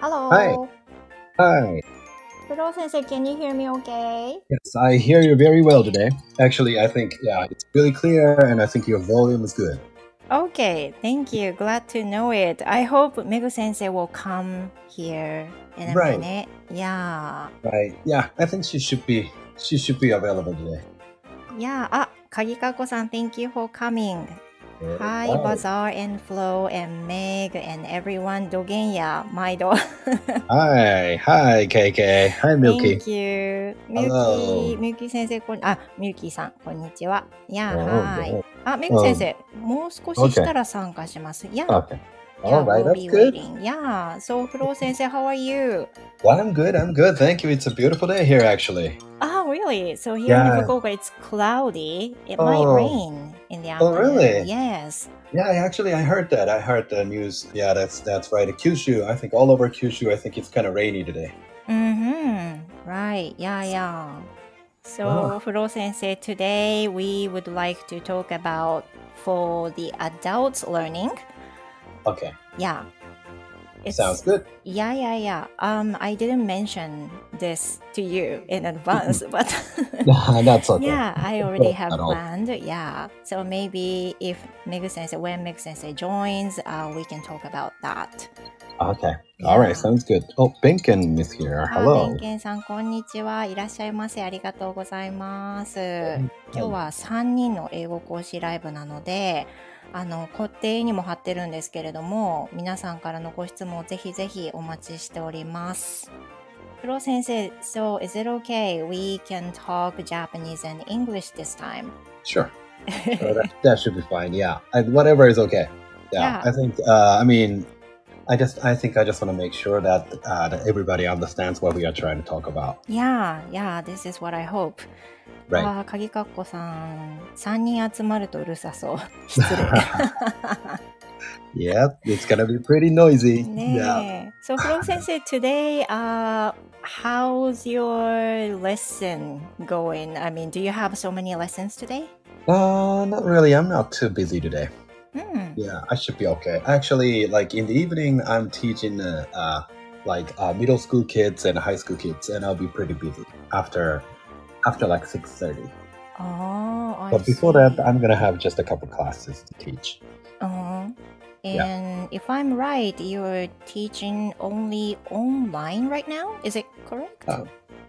Hello. Hi. Hi. Hello, sensei. Can you hear me okay? Yes, I hear you very well today. Actually, I think, yeah, it's really clear and I think your volume is good. Okay, thank you. Glad to know it. I hope Megu sensei will come here in a right. minute. Yeah. Right. Yeah, I think she should be she should be available today. Yeah. Ah, Kagikakko-san, thank you for coming. Hi, Wow. Bazaar and Flo and Meg and everyone. どげんや、毎度。Hi, hi, KK. Hi, Milky. Thank you. みゆ Hello. き、みゆき先生、こん、あ、みゆきさん、こんにちは。いや、Oh, はい oh.。あ、みゆき先生、もう少ししたら参加します。Yeah, All right, we'll that's be good. waiting. Yeah. So, Flo sensei, how are you? Well, I'm good. I'm good. Thank you. It's a beautiful day here, actually. Oh, really? So here in. Fukuoka, it's cloudy. It might Oh. rain in the Oh, really? Yes. Yeah, I actually, I heard that. I heard the news. Yeah, that's that's right. Kyushu, I think all over Kyushu, I think it's kind of rainy today. Mm-hmm. Right. Yeah, yeah. So, Wow. Flow sensei, today we would like to talk about for the adults learning. Okay, Yeah. It's, sounds good. Yeah, yeah, yeah. Um, I didn't mention this to you in advance, but that's okay. Yeah, I already have planned. Yeah. So maybe if Megu Sensei, when Megu Sensei joins, uh, we can talk about that. Okay. All right. Sounds good. Oh, Binkin is here. あ、ベ Hello. ンケンさん、こんにちは。いらっしゃいませ。ありがとうございます。今日は3人の英語講師ライブなので、あの、固定にも貼ってるんですけれども、皆さんからのご質問をぜひぜひお待ちしております。プロ先生、so is it okay? We can talk Japanese and English this time. Sure. Uh, that, that should be fine. Yeah. I, whatever is okay. Yeah. Yeah. I think. Uh, I mean, I just. I think I just want to make sure that uh, that everybody understands what we are trying to talk about. Yeah, yeah, this is what I hope. Right. ああ、鍵かっこさん、3人集まるとうるさそう。失礼。Yep, it's gonna be pretty noisy. Yeah. So, Flow sensei, today, uh, how's your lesson going? I mean, do you have so many lessons today? Uh, not really. I'm not too busy today. Mm. Yeah, I should be okay. Actually, like in the evening, I'm teaching uh, uh like uh, middle school kids and high school kids, and I'll be pretty busy after after like 6.30. Oh, I But before see. that, I'm going to have just a couple classes to teach. Oh. And yeah. if I'm right, you're teaching only online right now? Is it correct? Uh,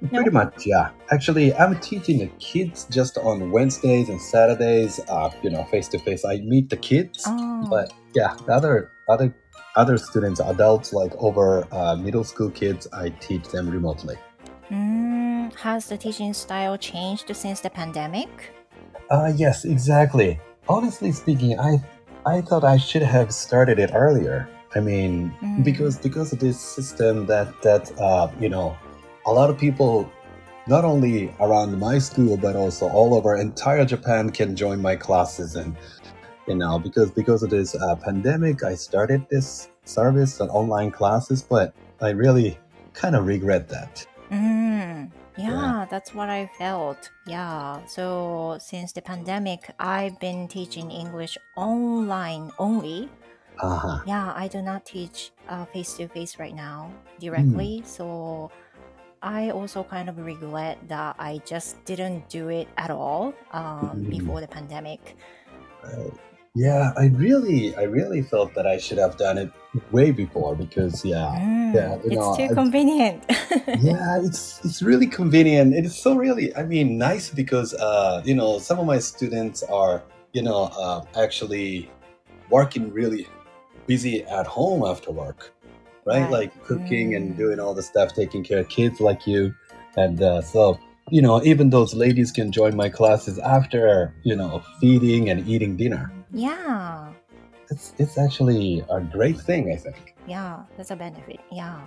pretty no? much, yeah. Actually, I'm teaching the kids just on Wednesdays and Saturdays, uh, you know, face to face. I meet the kids, oh. but yeah, the other other other students, adults like over uh, middle school kids, I teach them remotely. Has the teaching style changed since the pandemic? Uh, yes, exactly. Honestly speaking, I I thought I should have started it earlier. I mean, Mm. because because of this system that that uh, you know, a lot of people, not only around my school but also all over entire Japan can join my classes, and you know, because because of this uh, pandemic, I started this service and online classes, but I really kind of regret that. Mm, yeah, that's what I felt. Yeah. So since the pandemic, I've been teaching English online only. Uh huh. Yeah, I do not teach face to face right now directly. So I also kind of regret that I just didn't do it at all um, Mhm. before the pandemic. Right. Yeah, I really, I really felt that I should have done it way before because, yeah, Mm, yeah, you it's know, too I- convenient. yeah, it's it's really convenient. It is so really, I mean, nice because, uh, you know, some of my students are, you know, uh, actually working really busy at home after work, right? Right. Like cooking and Mm. doing all the stuff, taking care of kids like you, and uh, so You know, even those ladies can join my classes after, you know, feeding and eating dinner. yeah. It's it's actually a great thing, I think. Yeah, that's a benefit. Yeah.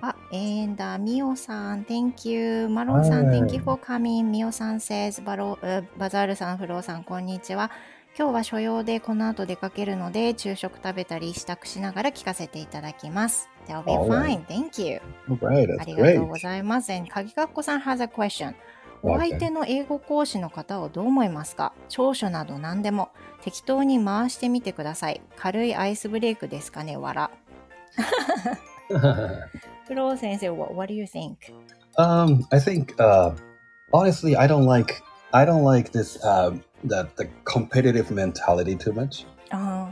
Ah, and uh, Mio san, thank you. Maro san, thank you for coming. Mio san says, バロuh, バザールさん、フローさん、こんにちは。 今日は所用でこの後出かけるので昼食食べたり支度しながら聞かせていただきます。They'll be fine.、Right. Thank you. Okay, ありがとうございます。カギカッコさん has a question. お相手の英語講師の方をどう思いますか？長所など何でも適当に回してみてください。軽いアイスブレイクですかね？笑。フロー先生 what, what do you think?、Um, I think、uh, honestly, I don't like I don't like this、uh, that the competitive mentality too much. Uh,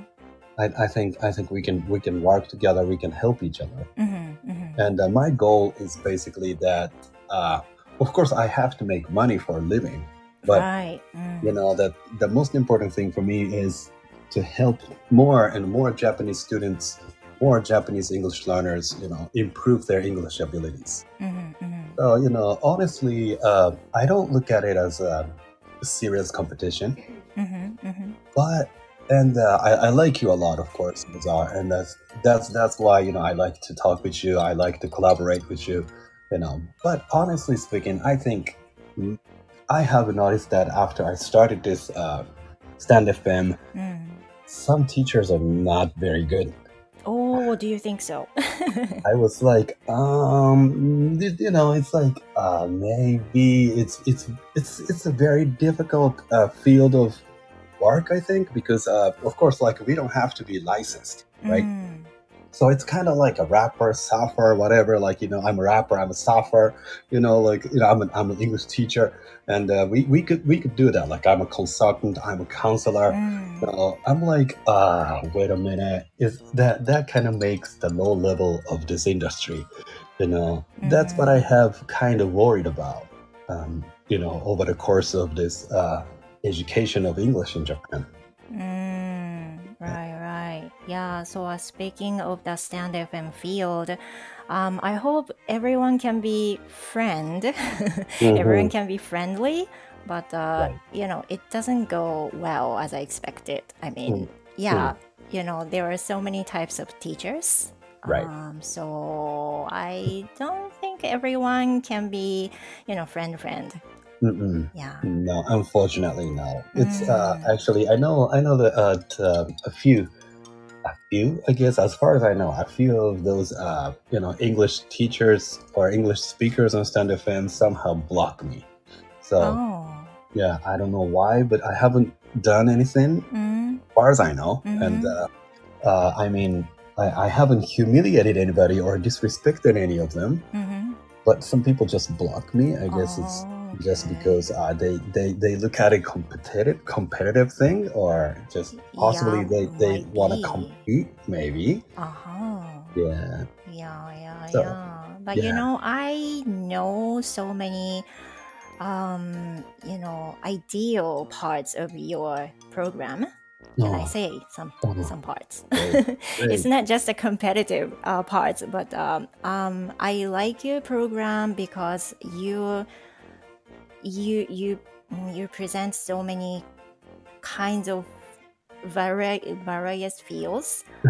I, I think I think we can we can work together. We can help each other. mhm, mhm. And uh, my goal is basically that. Uh, of course, I have to make money for a living, but right. mm, you know that the most important thing for me is to help more and more Japanese students, more Japanese English learners, you know, improve their English abilities. mhm, mhm. So you know, honestly, uh, I don't look at it as a serious competition, Mhm, mhm. but and uh, I, I like you a lot, of course, Bazaar, and that's that's that's why you know I like to talk with you. I like to collaborate with you, you know. But honestly speaking, I think I have noticed that after I started this uh, Stand FM, Mm. some teachers are not very good. Do you think so? I was like, um, you you know, it's like uh, maybe it's it's it's it's a very difficult uh, field of work, I think, because uh, of course, like we don't have to be licensed, right? Mm, So it's kind of like a rapper, software, whatever. Like you know, I'm a rapper, I'm a software. You know, like you know, I'm an I'm an English teacher, and uh, we we could we could do that. Like I'm a consultant, I'm a counselor. mm. So I'm like, ah, wait a minute. Is that that kind of makes the low level of this industry? You know, that's what I have kind of worried about. Um, you know, over the course of this uh, education of English in Japan. Mm, right, right. Yeah, so uh, speaking of the Stand FM field, um, I hope everyone can be friend. everyone can be friendly, but uh, Right. you know, it doesn't go well as I expected. I mean, yeah, you know, there are so many types of teachers. Right. Um, so I don't think everyone can be, you know, friend friend. Mm-mm. Yeah. No, unfortunately, no. It's uh, Mm. actually I know I know that uh, uh, a few, a few I guess as far as I know, a few of those uh, you know English teachers or English speakers on Stand FM somehow block me. So Oh. yeah, I don't know why, but I haven't done anything Mm, as far as I know, and Mhm. uh, uh, I mean I, I haven't humiliated anybody or disrespected any of them, mm-hmm. but some people just block me. I guess it's just because uh, they, they they look at a competitive competitive thing or just possibly Yeah, they they want to compete maybe Uh-huh. yeah Yeah, yeah, So, yeah. But you know, I know so many um, you know, ideal parts of your program. Can I Oh, say some Oh. some parts? Great, it's not just the competitive uh, parts, but um, um, I like your program because you you you mm, you present so many kinds of vari- various fields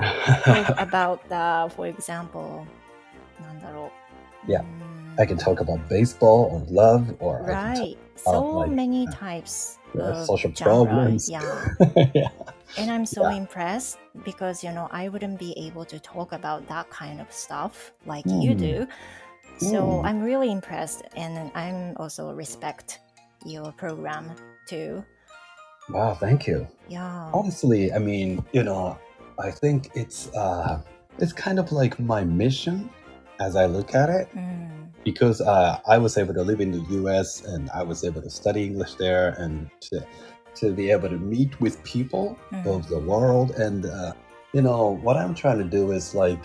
about the for example yeah mm. i can talk about baseball or love or right so like, many types of social genre. problems yeah. yeah and i'm so yeah. impressed because you know i wouldn't be able to talk about that kind of stuff like mm. you hmm. do so Mm. I'm really impressed and I'm also respect your program too. wow thank you Yeah. honestly I mean you know I think it's uh it's kind of like my mission as I look at it Mm. because uh, I was able to live in the U.S. and I was able to study English there and to to be able to meet with people Mhm. of the world and uh, you know what I'm trying to do is like,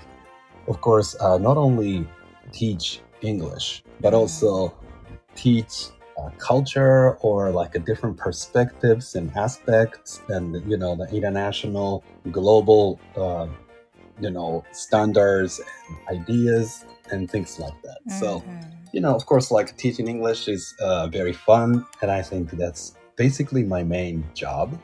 of course, uh, not only teach English but also teach. Uh, culture or like a different perspectives and aspects and you know the international global uh, you know standards and ideas and things like that so Mhm. you know, of course, like teaching English is uh, very fun, and I think that's basically my main job.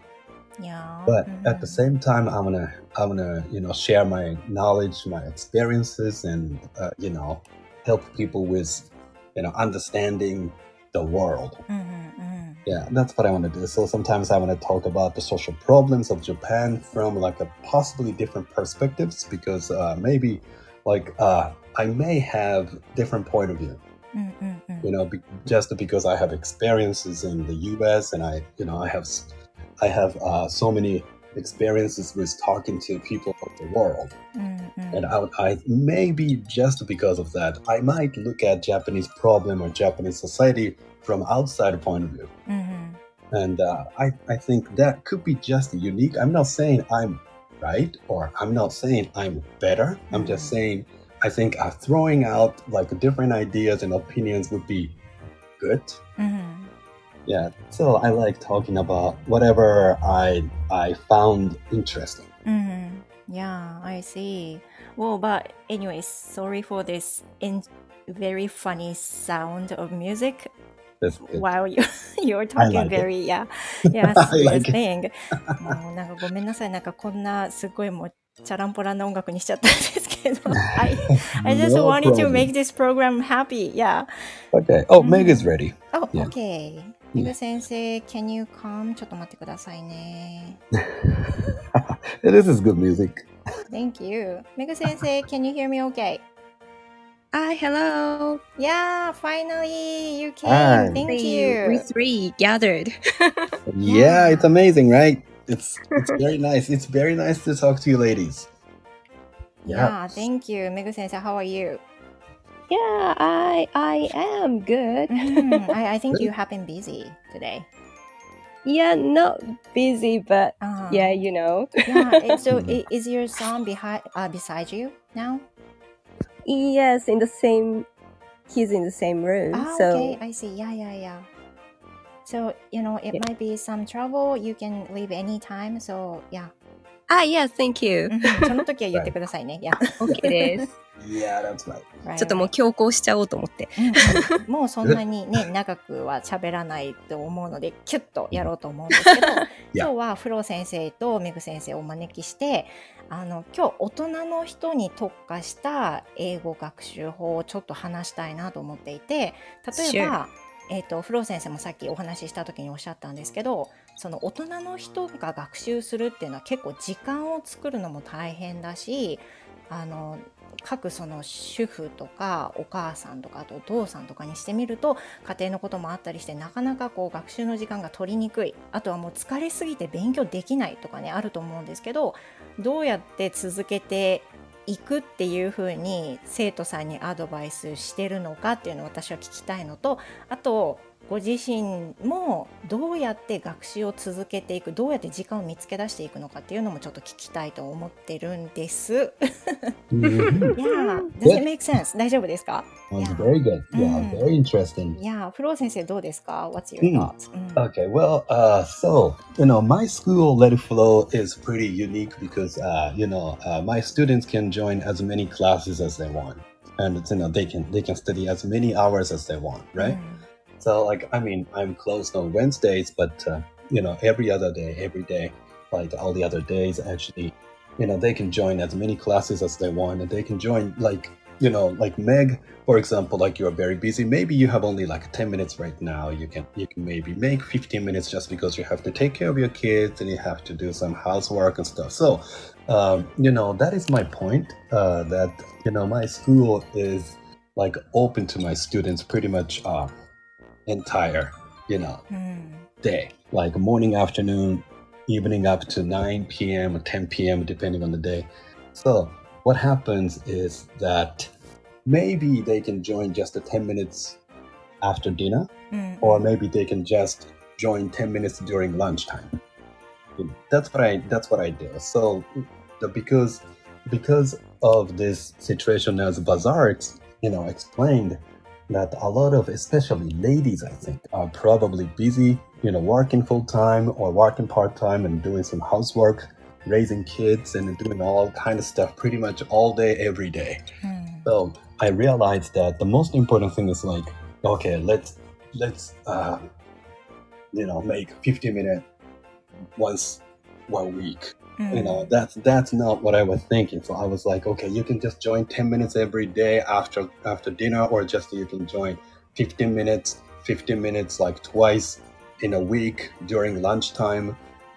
Yeah. But at the mhm. same time, I'm gonna, I'm gonna, you know, share my knowledge, my experiences, and uh, you know, help people with, you know, understanding the world. Mhm, mhm. Yeah, that's what I want to do. So sometimes I want to talk about the social problems of Japan from like a possibly different perspectives because uh, maybe like uh, I may have different point of view. Mm, mm, mm. you know be, just because i have experiences in the us and i you know i have I have uh, so many experiences with talking to people of the world. Mm-hmm. And I, I, maybe just because of that, I might look at Japanese problem or Japanese society from outside point of view. Mm-hmm. And uh, I, I think that could be just unique. I'm not saying I'm right or I'm not saying I'm better. Mm-hmm. I'm just mm-hmm. saying I think uh, throwing out like different ideas and opinions would be good. Mm-hmm. Yeah. So I like talking about whatever I I found interesting. Mm, yeah, I see. Well, but anyways, sorry for this in very funny sound of music That's good. while you you're talking like it. very yeah yeah I serious like it. thing. もうなんかごめんなさいなんかこんなすごいもうチャランポランな音楽にしちゃったんですけど I I just No wanted to problem. make this program happy. Yeah. Okay. Oh, Mhm. Meg is ready. Oh, Yeah. okay. メグ先生、can you come? ちょっと待ってくださいね。 this is good music. Thank you. メグ先生、can you hear me okay? Hi, hello. Yeah, finally you came. Hi. Thank We- you. We three gathered. Yeah, it's amazing, right? It's it's very nice. It's very nice to talk to you ladies. Yeah, thank you. メグ先生、how are you? Yeah, I I am good. Mm, I, I think you have been busy today. Yeah, not busy, but Uh, yeah, you know. yeah. So i- is your son behind uh, beside you now? Yes, in the same. He's in the same room. Ah, so okay. I see. Yeah, yeah, yeah. So you know, it Yeah. might be some trouble. You can leave anytime. So yeah. Ah, yeah, thank you. うんその時は言ってくださいね。Yeah. OK です。Yeah, that's right. Right, ちょっともう.強行しちゃおうと思って。うんうんもうそんなにね、長くは喋らないと思うので、キュッとやろうと思うんですけど、今日はフロー先生とメグ先生をお招きして、あの、今日大人の人に特化した英語学習法をちょっと話したいなと思っていて、例えば、えっ、と、フロー先生もさっきお話しした時におっしゃったんですけど、その大人の人が学習するっていうのは結構時間を作るのも大変だし、あの、各その主婦とかお母さんとかあとお父さんとかにしてみると家庭のこともあったりしてなかなかこう学習の時間が取りにくい。あとはもう疲れすぎて勉強できないとかねあると思うんですけどどうやって続けていくっていうふうに生徒さんにアドバイスしてるのかっていうのを私は聞きたいのとあとご自身もどうやって学習を続けていくどうやって時間を見つけ出していくのかっていうのもちょっと聞きたいと思ってるんです。Mhm. Yeah, does it make sense? 大丈夫ですか very good. Yeah, Mm. very interesting. Yeah, フロー先生どうですか ?What's your うん thoughts?、うん Okay, well, uh, so you know, my school Let It Flow is pretty unique because uh, you know, uh, my students can join as many classes as they want, and you know, they can they can study as many hours as they want, right? So, like, I mean, I'm closed on Wednesdays, but uh, you know, every other day, every day, like all the other days, actually, you know, they can join as many classes as they want, and they can join like you know, like Meg, for example, like you're very busy. Maybe you have only like 10 minutes right now. You can you can maybe make 15 minutes just because you have to take care of your kids and you have to do some housework and stuff. So, um, you know, that is my point. Uh, that you know, my school is like open to my students pretty much uh, entire, you know, mm. day, like morning, afternoon, evening up to 9 p.m. or 10 p.m., depending on the day. So, what happens is that maybe they can join just the 10 minutes after dinner, mm. or maybe they can just join 10 minutes during lunchtime. That's what I that's what I do. So the, because because of this situation as Bazaar, you know, explained, that a lot of especially ladies, I think, are probably busy, you know, working full time or working part time and doing some housework, raising kids and doing all kind of stuff pretty much all day, every day. うん、So I realized that the most important thing is like, okay, let's let's uh, you know make 50 minutes once one week. Mm. You know, that's that's not what I was thinking. So I was like, okay, you can just join 10 minutes every day after after dinner, or just you can join 15 minutes, 15 minutes like twice in a week during lunchtime,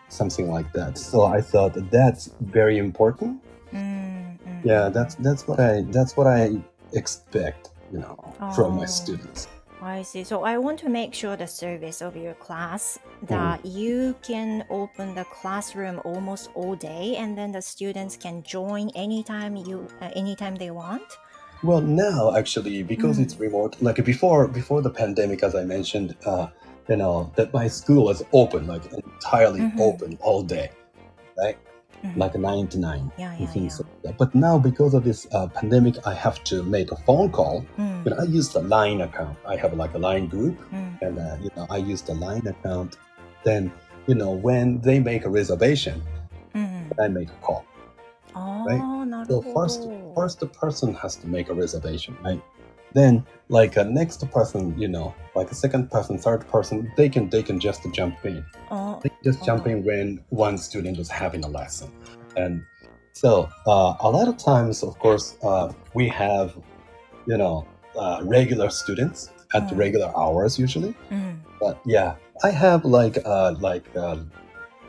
something like that. So I thought that's very important. Mm, mm. Yeah, that's that's what I that's what I expect, you know, oh. from my oh. students. I see. So I want to make sure the service of your class that you can open the classroom almost all day, and then the students can join anytime you uh, anytime they want. Well, now actually, because it's remote, like before before the pandemic, as I mentioned, uh, you know, that my school was open, like entirely Mhm. open all day, right? mm-hmm. like 99 yeah, yeah, things yeah. Like but now because of this uh, pandemic i have to make a phone call mm. but i use the line account i have like a line group mm. and uh, you know i use the line account then you know when they make a reservation mm. i make a call oh, right so first first person has to make a reservation right then like a next person, you know, like a second person, third person, they can they can just jump in. Oh. They just jump in when one student is having a lesson, and so uh, a lot of times, of course, uh, we have, you know, uh, regular students at mm. regular hours usually. Mm. But yeah, I have like uh, like uh,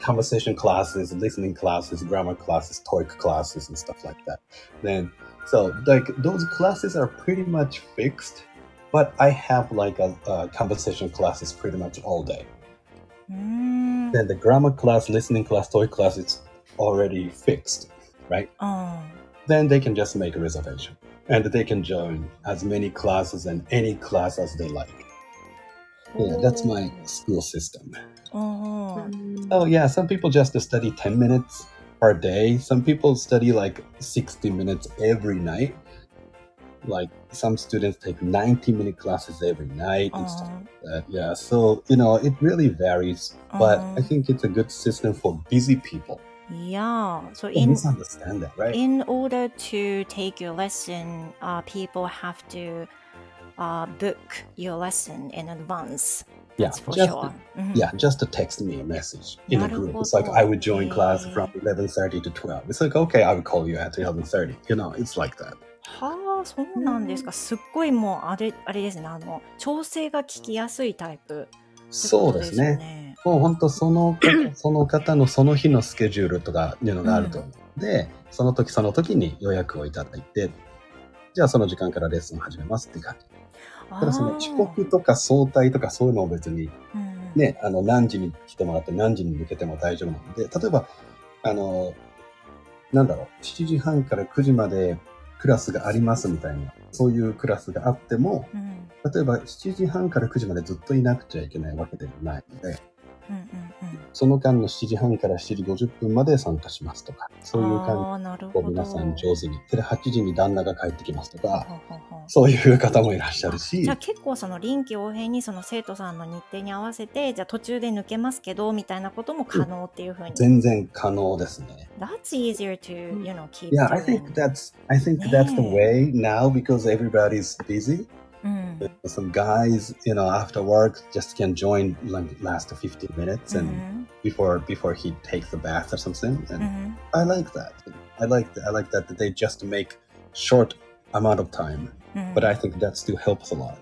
conversation classes, listening classes, grammar classes, TOEIC classes, and stuff like that. Then so like those classes are pretty much fixed, but I have like a, a conversation classes pretty much all day. Mm. Then the grammar class, listening class, TOEIC class, it's already fixed, right? Oh. Then they can just make a reservation and they can join as many classes and any class as they like. Yeah, that's my oh. school system. Oh. Mm. Oh yeah, some people just study 10 minutes per day. Some people study like 60 minutes every night. Like some students take 90 minute classes every night and stuff like that. Yeah. So, you know, it really varies, but I think it's a good system for busy people. Yeah. So in that, right? In order to take your lesson, uh, people have to uh, book your lesson in advance. Yeah, That's for just sure. Mhm. yeah, just to text me a message in a group. It's like。I would join class from 11:30 to 12. It's like okay, I would call you at 11:30. You know, it's like that. はあ、そうなんですか。すっごいもうあれあれですね。あの調整が聞きやすいタイプ。そうですね。ね。もう本当そのその方のその日のスケジュールとかいうのがあると思うので、その時その時に予約をいただいて、じゃあその時間からレッスン始めますって感じ。あただその遅刻とか早退とかそういうのを別にね、あの何時に来てもらって何時に抜けても大丈夫なので、例えば、あの、なんだろう、7時半から9時までクラスがありますみたいな、そういうクラスがあっても、うん。例えば7時半から9時までずっといなくちゃいけないわけではないので、うんうんうんその間の7時半から7時50分まで参加しますとか、そういう感じ。を皆さん上手に。で、8時に旦那が帰ってきますとか、ほうほうほうそういう方もいらっしゃるしじゃあ、結構その臨機応変にその生徒さんの日程に合わせてじゃあ途中で抜けますけどみたいなことも可能っていうふうに。全然可能ですね。That's easier to, you know, keep Yeah, I think that's I think that's the way now because everybody's busy. うん。 Some guys, you know, after work just can join like last 15 minutes う and ん before before he takes a bath or something. う And ん I like that. I like that. I like that that they just make short amount of time. うん But I think that still helps a lot.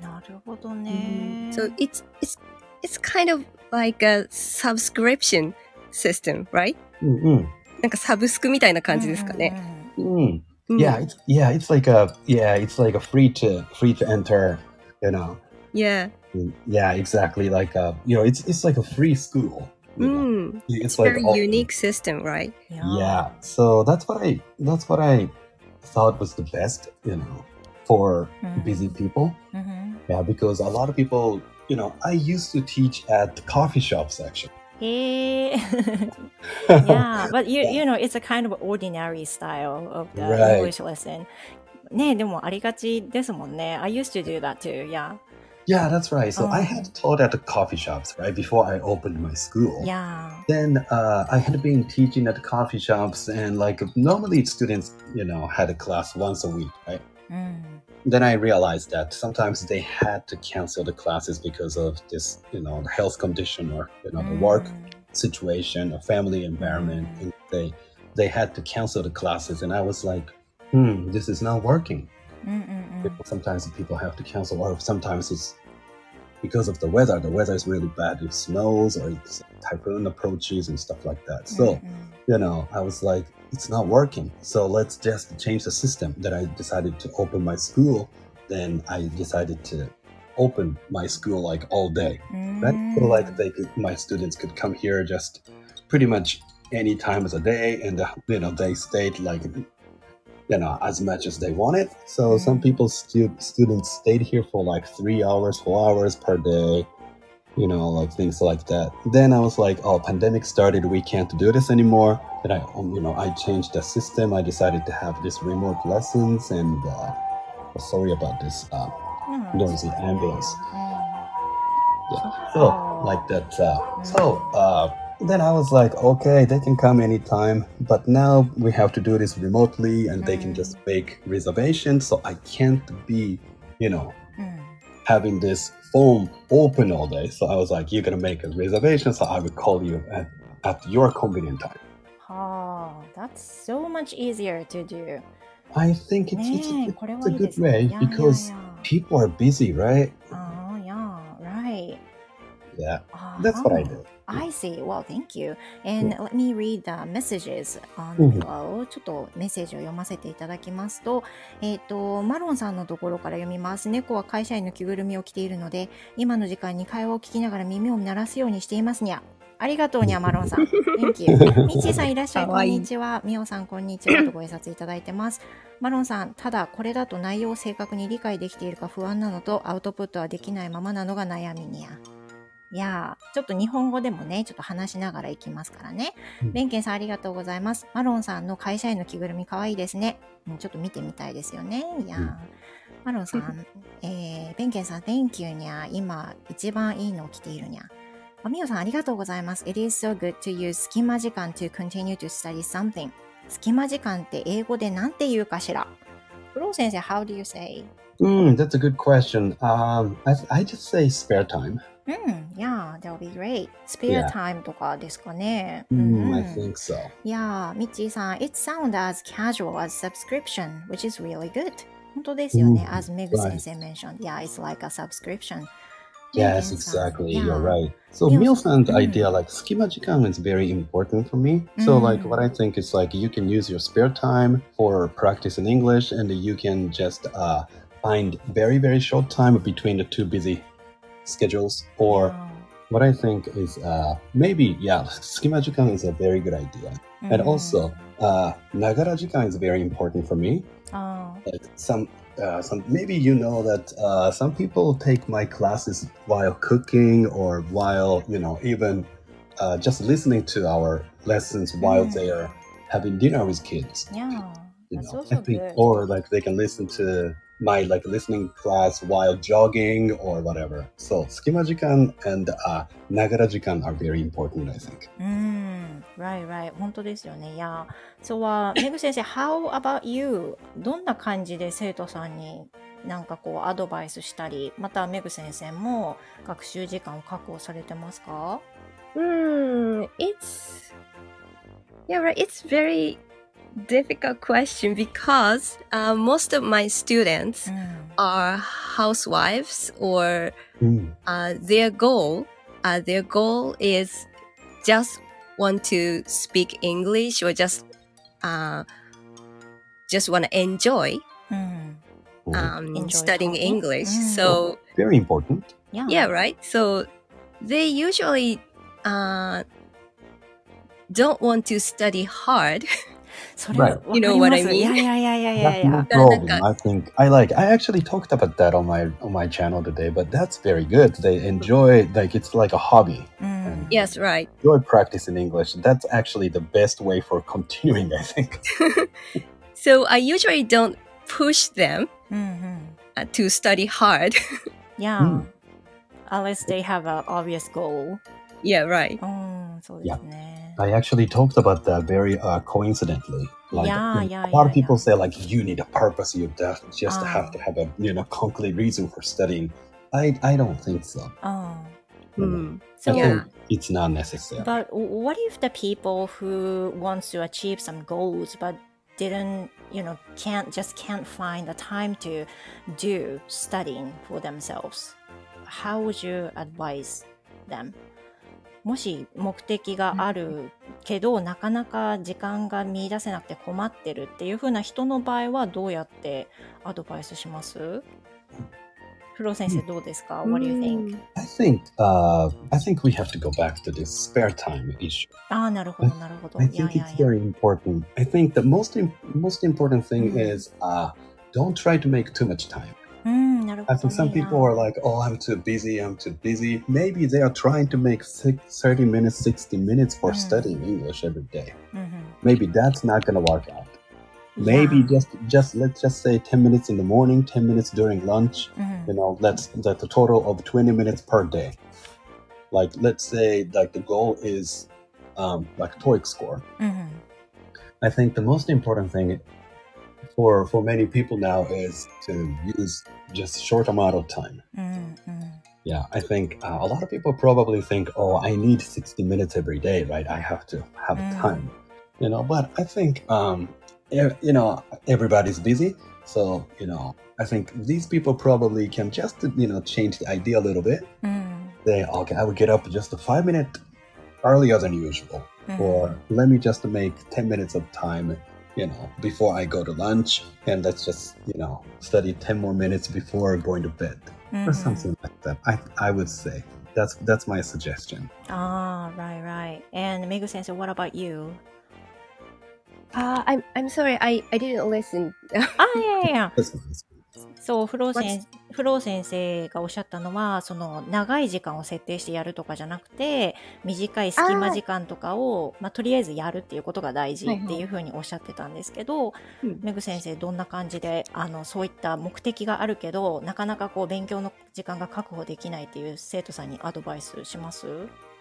なるほどね。 So it's it's it's kind of like a subscription system, right? Mm-hmm. なんかサブスクみたいな感じですかね。 Mm. Mm. うん Mm. Yeah, it's yeah, it's like a yeah, it's like a free to free to enter, you know. Yeah. Mm, yeah, exactly. Like a, you know, it's it's like a free school. Mm. It's, it's like very all, unique system, right? Yeah. yeah. So that's what I that's what I thought was the best, you know, for mm. busy people. Mm -hmm. Yeah, because a lot of people, you know, I used to teach at coffee shops actually. へえ。yeah, but you you know it's a kind of ordinary style of the Right. English lesson. ねでもありがちですもんね。I used to do that too. Yeah. Yeah, that's right. So I Oh. had taught at the coffee shops, right, before I opened my school. Yeah. Then uh, I had been teaching at the coffee shops, and like normally students, you know, had a class once a week, right? うん。 then I realized that sometimes they had to cancel the classes because of this, you know, health condition or you know, the work mm. situation, a family environment, mm. and they they had to cancel the classes. And I was like, hmm, this is not working. Mm -mm -mm. Sometimes people have to cancel, or sometimes it's because of the weather. The weather is really bad. It snows or it's typhoon approaches and stuff like that. So, mm -hmm. you know, I was like, it's not working. So let's just change the system. That I decided to open my school. Then I decided to open my school like all day. Mm. Right? Like they could, my students could come here just pretty much any time of the day, and you know they stayed like you know as much as they wanted. So some people stu- students stayed here for like three hours, four hours per day, you know, like things like that. Then I was like, oh, pandemic started, we can't do this anymore. Then I, um, you know, I changed the system. I decided to have this remote lessons, and uh, oh, sorry about this uh, noisy ambulance. Mm. Yeah. So like that. Uh, mm. so. Uh, then I was like, okay, they can come anytime, but now we have to do this remotely and mm. they can mm. just make reservations. So I can't be, you know, mm. having this phone open all day. So I was like, you're going to make a reservation. So I will call you at, at your convenient time. Oh, that's so much easier to do. I think it's, it's, it's, it's a good way yeah, because yeah, yeah. people are busy, right? Oh, yeah, right. Yeah, that's what I do. I see. Well, thank you. And let me read the messages on うん below. ちょっとメッセージを読ませていただきますと、えっ、と、マロンさんのところから読みます。猫は会社員の着ぐるみを着ているので、今の時間に会話を聞きながら耳を鳴らすようにしていますにゃ。ありがとうにゃ、マロンさん。Thank you. ミッチーさんいらっしゃい。こんにちは。ミオさん、こんにちは。とご挨拶いただいてます。マロンさん、ただこれだと内容を正確に理解できているか不安なのと、アウトプットはできないままなのが悩みにゃ。いやー、ちょっと日本語でもね、ちょっと話しながらいきますからね。うんベンケンさんありがとうございます。マロンさんの会社員の着ぐるみかわいいですね。うんちょっと見てみたいですよね。いやー、うんマロンさん、えー、ベンケンさん、Thank you にゃ。今、一番いいのを着ているにゃ。あみおさんありがとうございます。It is so good to use 隙間時間 to continue to study something. 隙間時間って英語でなんて言うかしら？フロー先生、How do you say? Mm, that's a good question. Um, I, I just say spare time. Hmm, yeah that would be great. Spare time とかですかね。Mm, I mm-hmm. think so. Yeah, みちさん、it sounds as casual as subscription, which is really good. 本当ですよね。Mm, as Meg 先生 mentioned, yeah, it's like a subscription. Yes, exactly. Yeah. You're right. So Mil-san's mm. Hmm. idea like skima jikan is very important for me. Mm. So hmm. like what I think is like you can use your spare time for practice in English and you can just uh, find very, very short time between the two busy schedules or what I think is uh, maybe, yeah, skima jikan is a very good idea. Mm. And mm-hmm. also, uh, nagara jikan is very important for me. Oh. Like some, uh, some maybe you know that uh, some people take my classes while cooking or while you know even uh, just listening to our lessons while mm. they are having dinner with kids. Yeah, you that's know, also good. Or like they can listen to my like listening class while jogging or whatever so skima jikan and uh, nagara jikan are very important i think うん、right, right. 本当ですよね。いや、そうは、メグ先生、How about you? どんな感じで生徒さんになんかこうアドバイスしたり、またメグ先生も学習時間を確保されてますか Hmm, it's yeah, right. It's very difficult question because uh, most of my students mm. are housewives or mm. uh, their goal uh, their goal is just want to speak english or just uh, just want to enjoy mm. um, enjoy studying talking. english mm. so very important yeah yeah right so they usually uh, don't want to study hard So right. you know what I mean? Yeah, yeah, yeah, yeah, yeah. That's. No problem. I think I like. I actually talked about that on my on my channel today, but that's very good. They enjoy like it's like a hobby. Mm. Yes, right. Enjoy practicing English. That's actually the best way for continuing. I think. so I usually don't push them mm -hmm. to study hard. yeah, mm. unless they have an obvious goal. Yeah, right. Oh, yeah. I actually talked about that very uh, coincidentally. Like yeah, yeah, a lot yeah, of people say like you need a purpose, you just have to ah. have a you know concrete reason for studying. I I don't think so. Oh. Mm. So yeah. it's not necessary. But what if the people who wants to achieve some goals but didn't you know can't just can't find the time to do studying for themselves? How would you advise them? もし目的があるけど、なかなか時間が見出せなくて困ってるっていう風な人の場合はどうやってアドバイスしますフフロー先生どうですか ?What do you think? I think uh, I think we have to go back to this spare time issue. ああ、なるほど、なるほど。I think it's very important. I think the most most important thing Mm. is uh, don't try to make too much time. Mm, I think some people are like, oh, I'm too busy, I'm too busy. Maybe they are trying to make six, 30 minutes, 60 minutes for mm. studying English every day. -hmm. Maybe that's not going to work out. Maybe just just let's just say 10 minutes in the morning, 10 minutes during lunch. Mm-hmm. You know, that's that's a total of 20 minutes per day. Like let's say like the goal is um, like TOEIC score. Mm-hmm. I think the most important thing for for many people now is to use just short amount of time. Mm-hmm. Yeah, I think uh, a lot of people probably think, oh, I need 60 minutes every day, right? I have to have mm-hmm. time, you know. But I think, um, you know, everybody's busy. So, you know, I think these people probably can just, you know, change the idea a little bit. Mm. They, okay, I will get up just a five minute earlier than usual. Mm. Or let me just make 10 minutes of time you know, before I go to lunch, and let's just, you know, study 10 more minutes before going to bed mm-hmm. or something like that. I, I would say that's that's my suggestion. Ah, right, right. And Megu Sensei, what about you? Uh, I'm, I'm sorry, I, I didn't listen. oh, yeah, yeah. そう、フロー先フロー先生がおっしゃったのは、その長い時間を設定してやるとかじゃなくて、短い隙間時間とかを、まあ、とりあえずやるっていうことが大事っていうふうにおっしゃってたんですけど、うん。メグ先生どんな感じであのそういった目的があるけどなかなかこう勉強の時間が確保できないっていう生徒さんにアドバイスします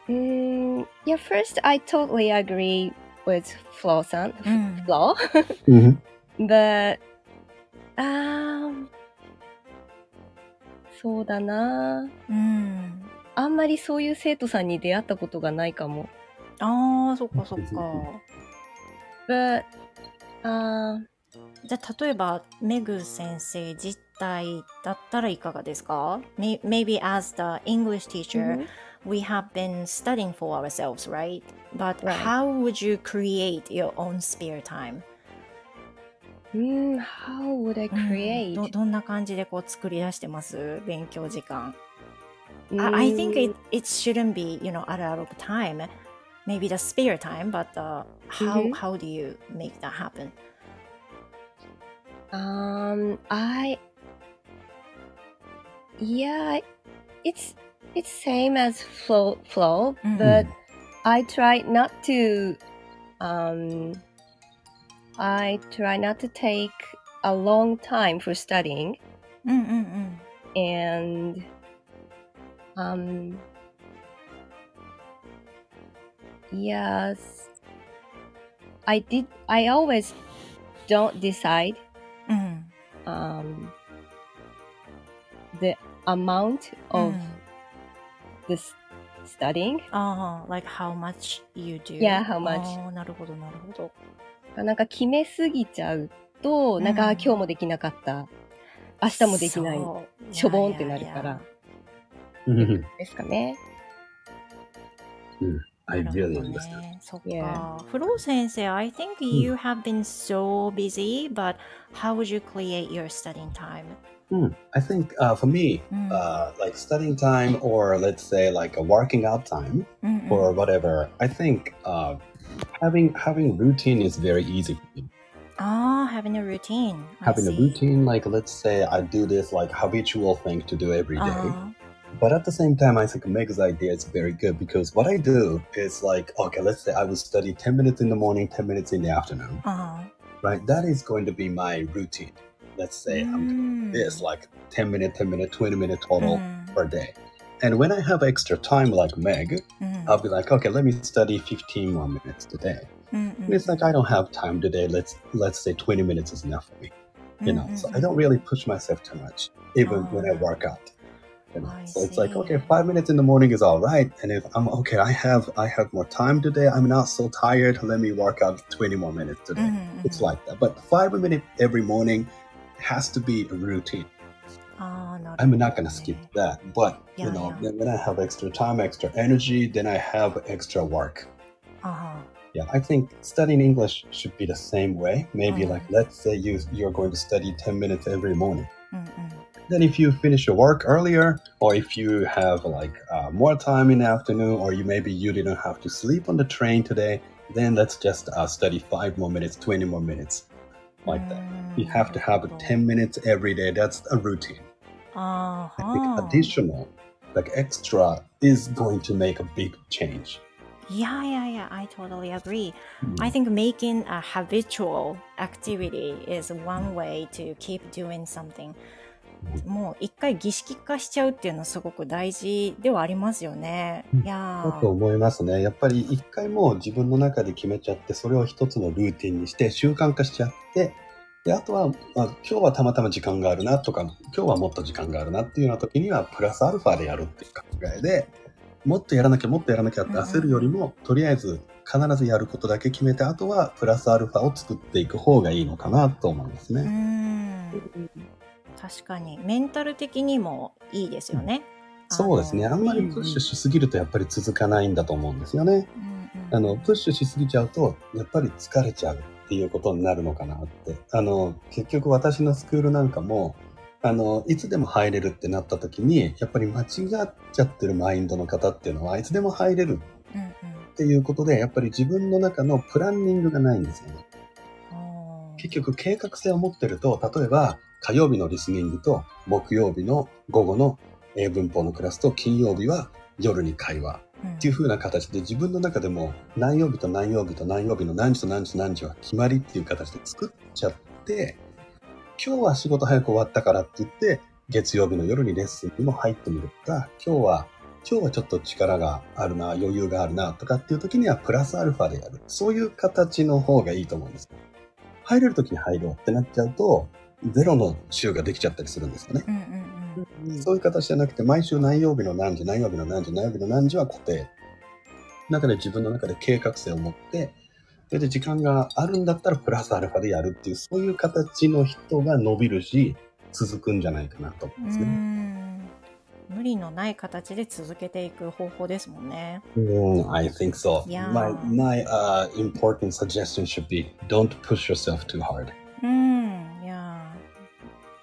？Mm, yeah, first, I totally agree with Flo san, うん、Flo, Mhm. but um, そうだな。うん、あんまりそういう生徒さんに出会ったことがないかも。あーそっかそっか But, uh, じゃあ例えばメグ先生自体だったらいかがですか May- Maybe as the English teacher、mhm. we have been studying for ourselves, right? But Right. how would you create your own spare time? Mm, how would I うん create? どどんな感じでこう作り出してます勉強時間 I, I think it, it shouldn't be, you know, a lot of time. Maybe the spare time, but uh, how, Mhm. how do you make that happen? Um, I yeah, it's it's same as flow flow, Mhm. but I try not to um I try not to take a long time for studying うんうんうん。 and um yes I did I always don't decide うん。 um, the amount of うん this studying ああ、like how much you do? Yeah, how much. あーなるほど、なるほど。 なんか決めすぎちゃうと、なんか、うんあ今日もできなかった明日もできないしょぼんってなるから Mhm. ですかね。i なる really ほど understand ね。そっ Yeah. か。フロー先生、I think you have been so busy, but how would you create your studying time? Hmm. I think uh, for me, mm. uh, like studying time or let's say like a working out time Mm-mm. or whatever, I think uh, having having routine is very easy for me. Oh, having a routine. Having a routine, like let's say I do this like habitual thing to do every day. Uh-huh. But at the same time, I think Meg's idea is very good because what I do is like, okay, let's say I will study 10 minutes in the morning, 10 minutes in the afternoon. Uh-huh. Right? That is going to be my routine let's say mm. I'm doing this like 10 minute, 10 minute, 20 minute total mm. per day. And when I have extra time like Meg, mm. I'll be like, okay, let me study 15 more minutes today. Mm-mm. it's like I don't have time today. Let's let's say 20 minutes is enough for me. You know, so I don't really push myself too much, even oh. when I work out. You know, so see. it's like okay, five minutes in the morning is all right, and if I'm okay, I have I have more time today. I'm not so tired. Let me work out 20 more minutes today. Mm-hmm. It's like that. But five minutes every morning has to be a routine. Oh, I'm not gonna skip that, but yeah, you know, yeah. I have extra time, extra energy, then I have extra work. Uh-huh. Yeah, I think studying English should be the same way. Maybe uh-huh. like let's say you you're going to study 10 minutes every morning. Mm-mm. Then if you finish your work earlier, or if you have like uh, more time in the afternoon, or you maybe you didn't have to sleep on the train today, then let's just uh, study five more minutes, 20 more minutes like that. You have to have 10 minutes every day. That's a routine. あ I think additional, like extra, is going to make a big change. Yeah, yeah, yeah. I totally agree. Mm. I think making a habitual activity is one way to keep doing something. もう一回儀式化しちゃうっていうのはすごく大事ではありますよね。うんいやだと思いますね。やっぱり一回もう自分の中で決めちゃって、それを一つのルーティンにして習慣化しちゃって、で、あとは、まあ、今日はたまたま時間があるなとか、今日はもっと時間があるなっていうような時には、プラスアルファでやるっていう考えで、もっとやらなきゃ、もっとやらなきゃって焦るよりも、とりあえず必ずやることだけ決めて、あとはプラスアルファを作っていく方がいいのかなと思いますうーね。ん。確かに。メンタル的にもいいですよね。そうですね。あんまりプッシュしすぎるとやっぱり続かないんだと思うんですよね。うんうんあの、プッシュしすぎちゃうと、やっぱり疲れちゃうっていうことになるのかなって。あの、結局私のスクールなんかも、あの、いつでも入れるってなった時に、やっぱり間違っちゃってるマインドの方っていうのは、いつでも入れるうんうんっていうことで、やっぱり自分の中のプランニングがないんですよね。結局計画性を持ってると、例えば火曜日のリスニングと木曜日の午後の英文法のクラスと金曜日は夜に会話。うんっていう風な形で自分の中でも何曜日と何曜日と何曜日の何時と何時と何時は決まりっていう形で作っちゃって、今日は仕事早く終わったからって言って、月曜日の夜にレッスンにも入ってみるとか、今日は、今日はちょっと力があるな、余裕があるなとかっていう時にはプラスアルファでやる。そういう形の方がいいと思うんです。入れる時に入ろうってなっちゃうと、ゼロの週ができちゃったりするんですよね。うんうんうんそういう形じゃなくて、毎週何曜日の何時、何曜日の何時、何曜日の何時は固定。中で自分の中で計画性を持って、それで時間があるんだったらプラスアルファでやるっていう、そういう形の人が伸びるし、続くんじゃないかなと思うんですね。ん無理のない形で続けていく方法ですもんね。Mm, I think so. Yeah. My my uh, important suggestion should be don't push yourself too hard. うん、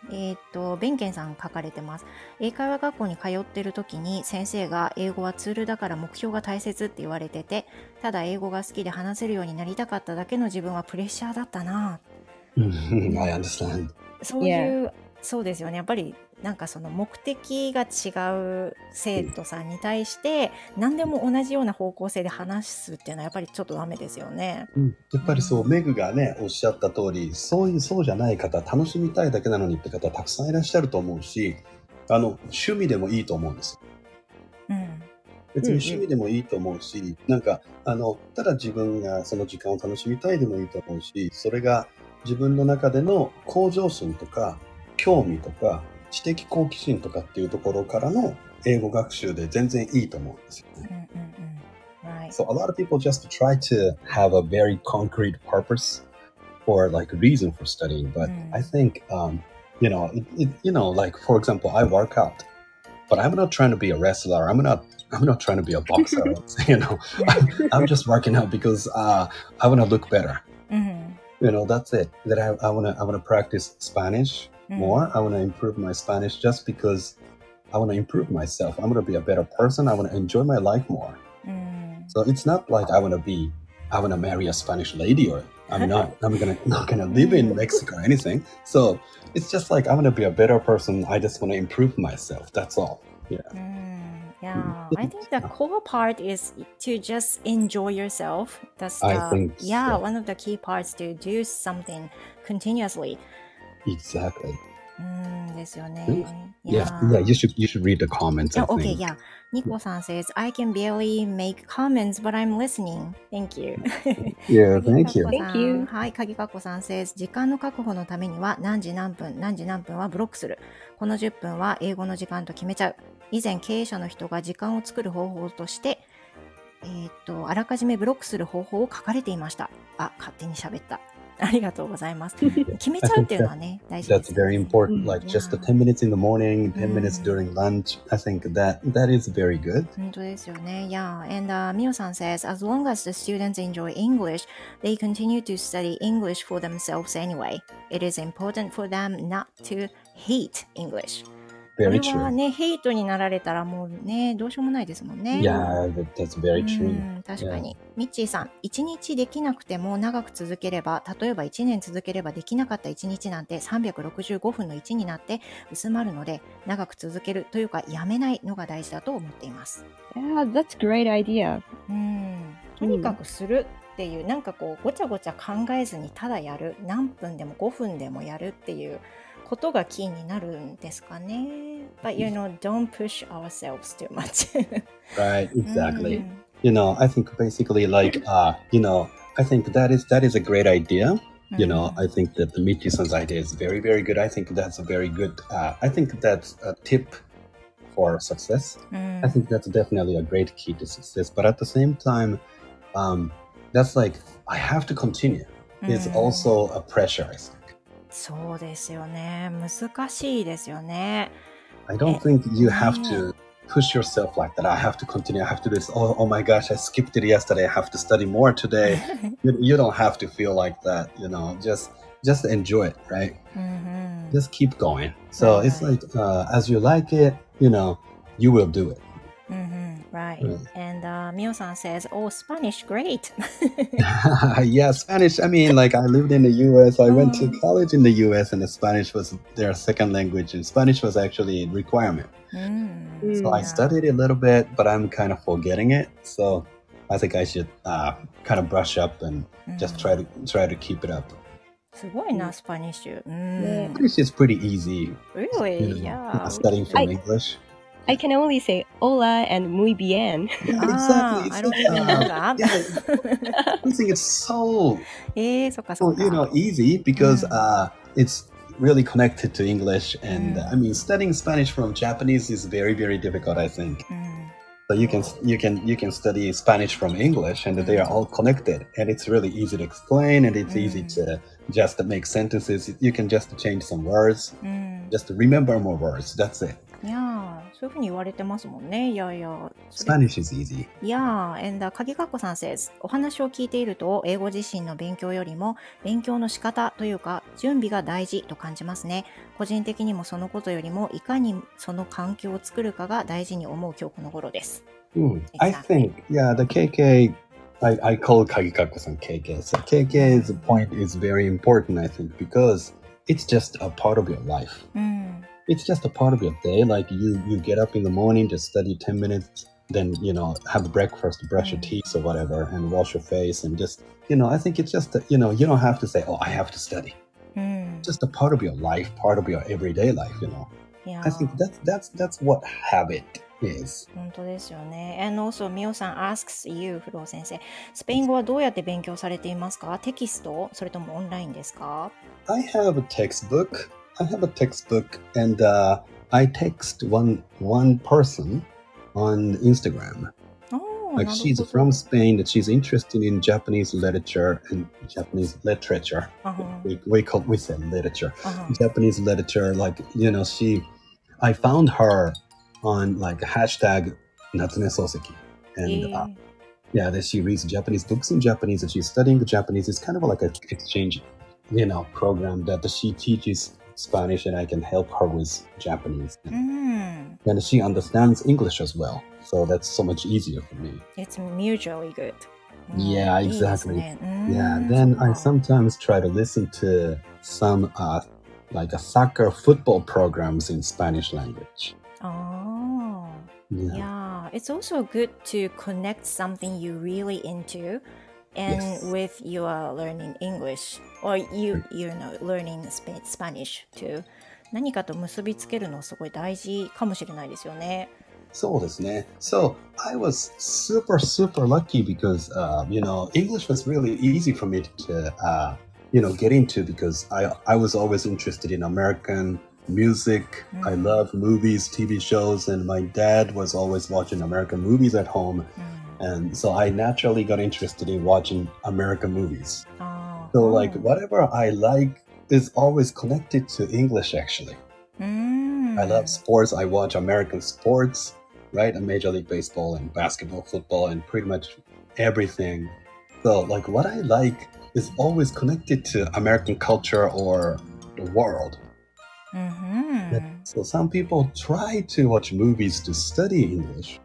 えーっと、ベンケンさん書かれてます。英会話学校に通ってる時に先生が英語はツールだから目標が大切って言われてて、ただ英語が好きで話せるようになりたかっただけの自分はプレッシャーだったな。I understand. そういう、そうですよね。やっぱりなんかその目的が違う生徒さんに対して何でも同じような方向性で話すっていうのはやっぱりちょっとダメですよね。うんやっぱりそう、メグがね、おっしゃった通り、そういう、そうじゃない方、楽しみたいだけなのにって方たくさんいらっしゃると思うし、あの、趣味でもいいと思うんですよ。うん。別に趣味でもいいと思うし、なんか、あの、ただ自分がその時間を楽しみたいでもいいと思うし、それが自分の中での向上心とか、興味とか、知的好奇心とかっていうところからの英語学習で全然いいと思うんですよね。うんうんうん。Right. So a lot of people just try to have a very concrete purpose or like reason for studying, but Mm. I think um, you know, it, it, you know, like for example, I work out, but I'm not trying to be a wrestler. I'm not. I'm not trying to be a boxer. you know, I'm, I'm just working out because uh, I want to look better. うん。 You know, that's it. That I, I wanna I wanna practice Spanish mm. more. I want to improve my Spanish just because I want to improve myself. I want to be a better person. I want to enjoy my life more. Mm. So it's not like I want to be, I want to marry a Spanish lady or I'm not, I'm gonna not gonna live in Mexico or anything. So it's just like I want to be a better person. I just want to improve myself. That's all. Yeah. Mm, yeah, mm. I think the core part is to just enjoy yourself. That's the, I think yeah, one of the key parts to do something continuously. Exactly. うんですよね。Yeah. Yeah. You should, you should read the comments. Oh, okay, yeah. ニコさん says, I can barely make comments, but I'm listening. Thank you. Yeah. Thank you. Thank you. はい、鍵かっこさん says 時間の確保のためには何時何分何時何分はブロックするこの10分は英語の時間と決めちゃう以前経営者の人が時間を作る方法としてえーっとあらかじめブロックする方法を書かれていましたあ勝手に喋った ありがとうございます決めちゃうっていうのはね大事で That's す very important. Mm, Like just the yeah. 10 minutes in the morning, 10 minutes Mm. during lunch. I think that that is very good. 本当ですよね。Yeah. And、uh, みおさん says, as long as the students enjoy English, they continue to study English for themselves anyway. It is important for them not to hate English. こ Very れ true. はね、ヘイトになられたらもうね、どうしようもないですもんね。Yeah, that, that's very う true. ん確かに。ミッチーさん、1日できなくても長く続ければ、例えば1年続ければできなかった1日なんて365分の1になって薄まるので、長く続けるというかやめないのが大事だと思っています。Yeah, that's great idea. うん。とにかくするっていう、なんかこう、ごちゃごちゃ考えずにただやる。何分でも5分でもやるっていうことがキーになるんですかね。But you know, don't push ourselves too much. Right, う exactly. ん You know, I think basically like uh, you know, I think that is that is a great idea. You know, I think that the Michi-san's idea is very, very good. I think that's a very good uh, I think that's a tip for success. うん I think that's definitely a great key to success. But at the same time, um, that's like I have to continue. It's うん also a pressure. I think. そうですよね。難しいですよね。 I don't Eh, think you have yeah. to push yourself like that. I have to continue. I have to do this. Oh, oh my gosh, I skipped it yesterday. I have to study more today. you, you don't have to feel like that. You know, just just enjoy it, right? うんうん。 Just keep going. So it's like uh, as you like it, you know, you will do it. うんうん。Right. Mm. And uh, Mio san says, Oh, Spanish, great. yeah, Spanish. I mean, like I lived in the U.S. I went to Oh. college in the U.S. and the Spanish was their second language, and Spanish was actually a requirement. うん。 So I Yeah. studied it a little bit, but I'm kind of forgetting it. So I think I should uh, kind of brush up and うん just try to try to keep it up. すごいな、スパニッシュ。うん。ね English is pretty easy, Really? you know, Yeah. studying from I- English. I can only say hola and muy bien. Ah, exactly. I don't know that. Yeah, I think it's so, so you know easy because uh, it's really connected to English, and uh, I mean studying Spanish from Japanese is very very difficult. I think. So you can you can you can study Spanish from English, and they are all connected, and it's really easy to explain, and it's easy to just make sentences. You can just change some words, just remember more words. That's it. そういうふうに言われてますもんね。いやいや。スパニッシュ is easy. いやー、エンダー、鍵かっこさんす。お話を聞いていると、英語自身の勉強よりも、勉強の仕方というか、準備が大事と感じますね。個人的にもそのことよりも、いかにその環境を作るかが大事に思う今日この頃です。う。I think, yeah, the KK, I, I call 鍵かっこさん KK. So KK's point is very important, I think, because it's just a part of your life. うん。it's just a part of your day. Like you, you get up in the morning, just study 10 minutes, then, you know, have breakfast, brush your mm. teeth or whatever, and wash your face. And just, you know, I think it's just, uh, you know, you don't have to say, oh, I have to study. Mm. Just a part of your life, part of your everyday life, you know. Yeah. I think that's, that's, that's what habit is. And also, Mio san asks you, フロー先生、スペイン語はどうやって勉強されていますかテキストそれともオンラインですか I have a textbook. I have a textbook and uh, I text one one person on Instagram. Oh, like she's from Spain and she's interested in Japanese literature and Japanese literature. Uh -huh. We, we call we say literature, uh -huh. Japanese literature. Like you know, she, I found her on like hashtag Natsume Soseki, and uh, yeah. Uh, yeah, that she reads Japanese books in Japanese and she's studying the Japanese. It's kind of like an exchange, you know, program that she teaches Spanish and I can help her with Japanese. Mm. And she understands English as well. So that's so much easier for me. It's mutually good. Yeah, mm, exactly. Mm. Yeah, then I sometimes try to listen to some uh, like a soccer football programs in Spanish language. Oh. Yeah. yeah, it's also good to connect something you really into and Yes. with your learning English or you you know learning Spa- Spanish too. 何かと結びつけるのすごい大事かもしれないですよね。そうですね。So I was super, super lucky because, uh, you know, English was really easy for me to, uh, you know, get into because I, I was always interested in American music. I Mm. love movies, TV shows, and my dad was always watching American movies at home. うん、 And so I naturally got interested in watching American movies. Oh. So, like, oh. whatever I like is always connected to English, actually. Mm. I love sports. I watch American sports, right? And Major League Baseball and basketball, football, and pretty much everything. So, like, what I like is always connected to American culture or the world. Mm -hmm. So, some people try to watch movies to study English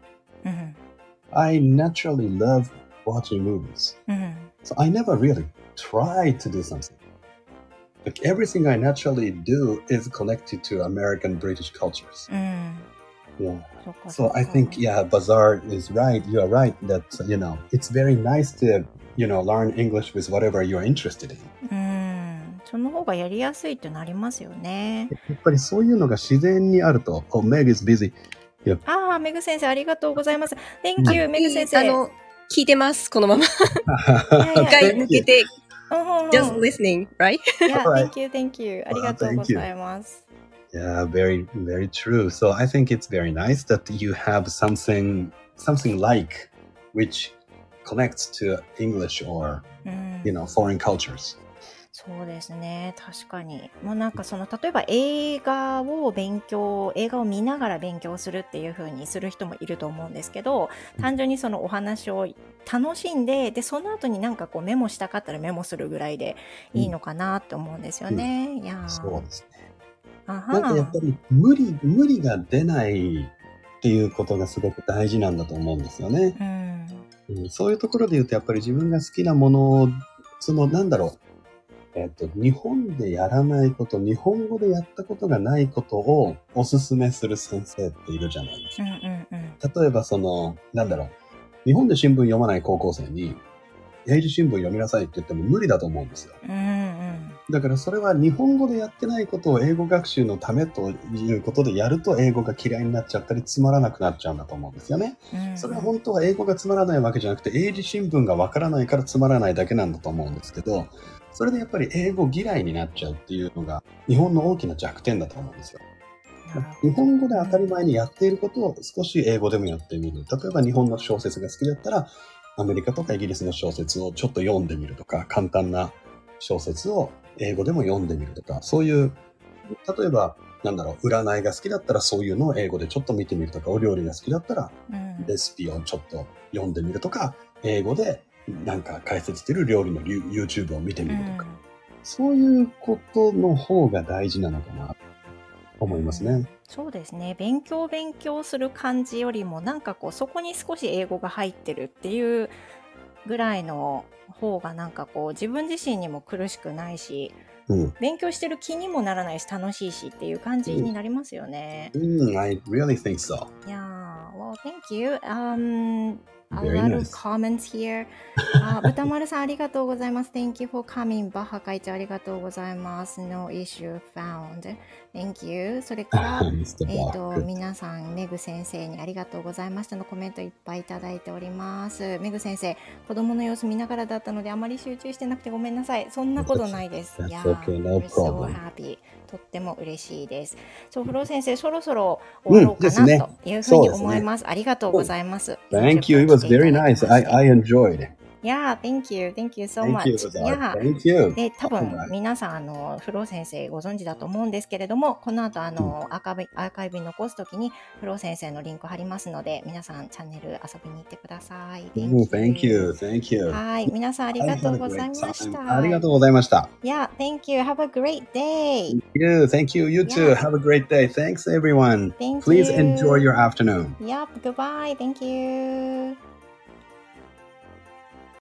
うん。 I naturally love watching movies. うん。 So I never really try to do something. Like everything I naturally do is connected to American British cultures. うん。 Yeah. そっかそっ So か I think yeah, Bazaar is right. You are right that you know it's very nice to you know learn English with whatever you're interested in. うん。その方がやりやすいってなりますよね。やっぱりそういうのが自然にあると、Oh, Meg is busy. ああ、メグ先生ありがとうございます。Thank you, メグ先生。あの、聞いてます、このまま。いやいや一回抜けて、うんうんうん just listening, right? いや、 Alright. Thank you, thank you. ありがとうございます。 Yeah, very, very true. So I think it's very nice that you have something, something like which connects to English or うん、 you know foreign cultures. そうですね確かにもうなんかその例えば映画を勉強映画を見ながら勉強するっていう風にする人もいると思うんですけど単純にそのお話を楽しんででその後になんかこうメモしたかったらメモするぐらいでいいのかなって思うんですよね。いやーそうですね。あなんかやっぱり無理無理が出ないっていうことがすごく大事なんだと思うんですよね。うんうん、そういうところで言うとやっぱり自分が好きなものをそのなんだろう。えっと、日本でやらないこと、日本語でやったことがないことをおすすめする先生っているじゃないですかうんうんうん例えばその、なんだろう。日本で新聞読まない高校生に、英字新聞読みなさいって言っても無理だと思うんですよ。うんうんだからそれは日本語でやってないことを英語学習のためということでやると英語が嫌いになっちゃったりつまらなくなっちゃうんだと思うんですよね。うんそれは本当は英語がつまらないわけじゃなくて英字新聞がわからないからつまらないだけなんだと思うんですけど、それでやっぱり英語嫌いになっちゃうっていうのが日本の大きな弱点だと思うんですよ。日本語で当たり前にやっていることを少し英語でもやってみる。例えば日本の小説が好きだったら、アメリカとかイギリスの小説をちょっと読んでみるとか、簡単な小説を英語でも読んでみるとか、そういう、例えば、なんだろう、占いが好きだったらそういうのを英語でちょっと見てみるとか、お料理が好きだったらうんレシピをちょっと読んでみるとか、英語でなんか解説してる料理の YouTube を見てみるとか、そういうことの方が大事なのかなと思いますね。そうですね勉強勉強する感じよりもなんかこうそこに少し英語が入ってるっていうぐらいの方がなんかこう自分自身にも苦しくないしうん。勉強してる気にもならないし楽しいしっていう感じになりますよね。Mm, I really think so. Yeah, well, thank you. Um, a lot of comments here. あ歌丸さんありがとうございます。Thank you for coming. バッハ会長ありがとうございます。No issue found. Thank you. それから.えっ、と.皆さん、メグ先生にありがとうございましたのコメントいっぱいいただいております。メグ先生、子供の様子見ながらだったので、あまり集中してなくてごめんなさい。そんなことないです。いや okay, no so happy. とっても嬉しいです。そう、フロー先生、そろそろ終わろうかな、というふうに思います。ありがとうございます。Thank you. Was very nice. I, I enjoyed. Yeah, thank you. Thank you so Thank much. you, Bazar. Yeah. Thank you. で多分.皆さんあのフロー先生ご存知だと思うんですけれどもこの後あのアーカイブアーカイブに残すときにフロー先生のリンク貼りますので皆さんチャンネル遊びに行ってください。Mm, Thank you. Thank you. はい皆さんありがとうございました。ありがとうございました。Yeah, thank you. Have a great day. Thank you. Thank you. You too. Have a great day. Thanks, everyone. Thank Please you. enjoy your afternoon. Yep, goodbye. Thank you.